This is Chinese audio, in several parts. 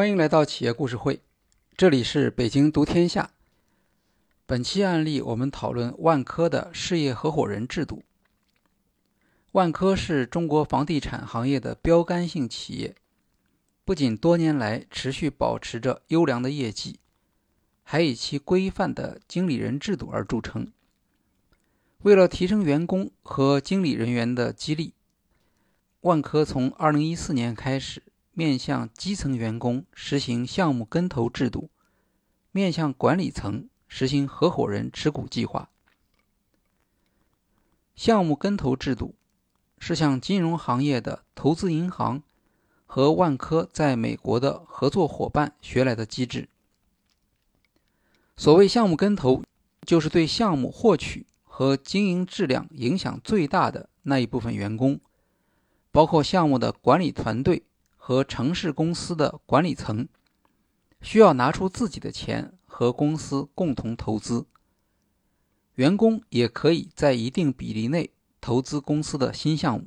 欢迎来到企业故事会，这里是北京读天下。本期案例我们讨论万科的事业合伙人制度。万科是中国房地产行业的标杆性企业，不仅多年来持续保持着优良的业绩，还以其规范的经理人制度而著称。为了提升员工和经理人员的激励，万科从2014年开始。面向基层员工实行项目跟投制度，面向管理层实行合伙人持股计划。项目跟投制度是向金融行业的投资银行和万科在美国的合作伙伴学来的机制。所谓项目跟投，就是对项目获取和经营质量影响最大的那一部分员工，包括项目的管理团队。和城市公司的管理层需要拿出自己的钱和公司共同投资，员工也可以在一定比例内投资公司的新项目。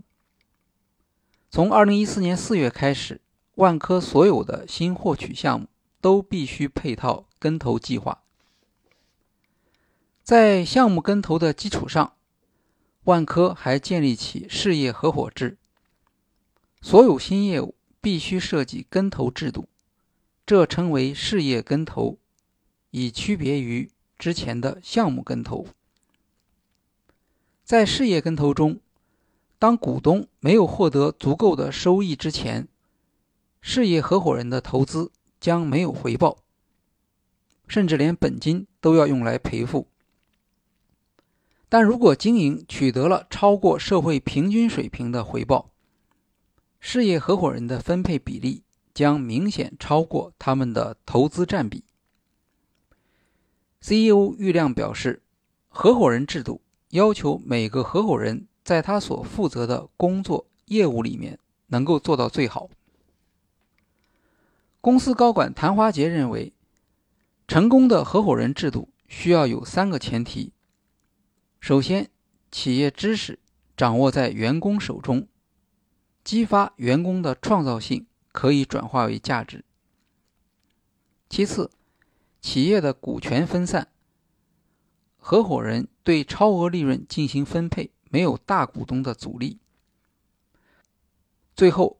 从二零一四年四月开始，万科所有的新获取项目都必须配套跟投计划。在项目跟投的基础上，万科还建立起事业合伙制，所有新业务。必须设计跟投制度，这称为事业跟投，以区别于之前的项目跟投。在事业跟投中，当股东没有获得足够的收益之前，事业合伙人的投资将没有回报，甚至连本金都要用来赔付。但如果经营取得了超过社会平均水平的回报，事业合伙人的分配比例将明显超过他们的投资占比。CEO 郁亮表示，合伙人制度要求每个合伙人在他所负责的工作业务里面能够做到最好。公司高管谭华杰认为，成功的合伙人制度需要有三个前提：首先，企业知识掌握在员工手中。激发员工的创造性可以转化为价值。其次，企业的股权分散，合伙人对超额利润进行分配没有大股东的阻力。最后，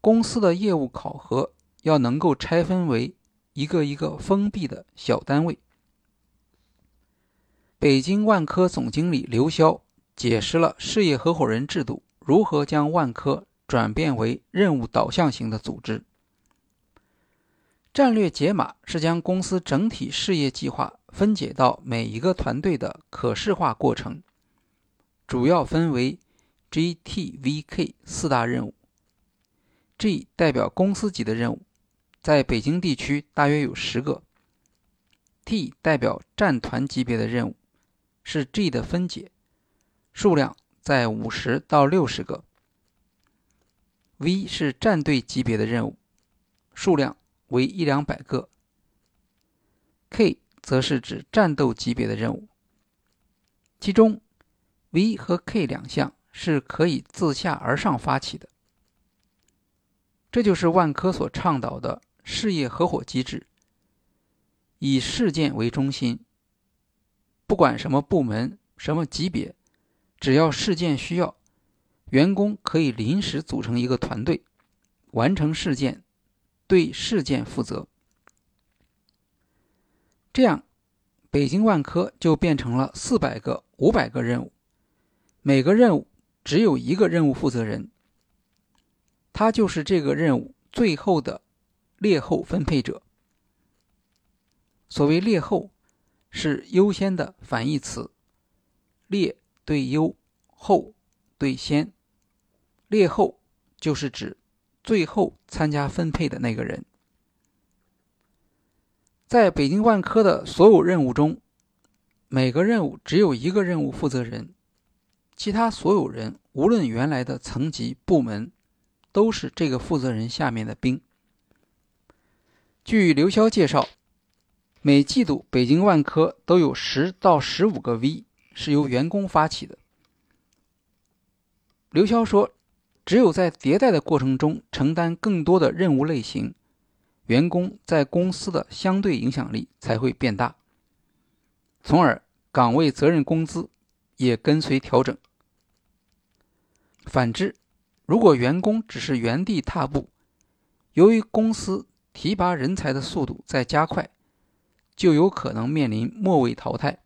公司的业务考核要能够拆分为一个一个封闭的小单位。北京万科总经理刘潇解释了事业合伙人制度如何将万科。转变为任务导向型的组织。战略解码是将公司整体事业计划分解到每一个团队的可视化过程，主要分为 G、T、V、K 四大任务。G 代表公司级的任务，在北京地区大约有十个。T 代表战团级别的任务，是 G 的分解，数量在五十到六十个。V 是战队级别的任务，数量为一两百个。K 则是指战斗级别的任务，其中 V 和 K 两项是可以自下而上发起的。这就是万科所倡导的事业合伙机制，以事件为中心，不管什么部门、什么级别，只要事件需要。员工可以临时组成一个团队，完成事件，对事件负责。这样，北京万科就变成了四百个、五百个任务，每个任务只有一个任务负责人，他就是这个任务最后的劣后分配者。所谓劣后，是优先的反义词，劣对优，后对先。列后就是指最后参加分配的那个人。在北京万科的所有任务中，每个任务只有一个任务负责人，其他所有人无论原来的层级、部门，都是这个负责人下面的兵。据刘潇介绍，每季度北京万科都有十到十五个 V 是由员工发起的。刘潇说。只有在迭代的过程中承担更多的任务类型，员工在公司的相对影响力才会变大，从而岗位责任工资也跟随调整。反之，如果员工只是原地踏步，由于公司提拔人才的速度在加快，就有可能面临末位淘汰。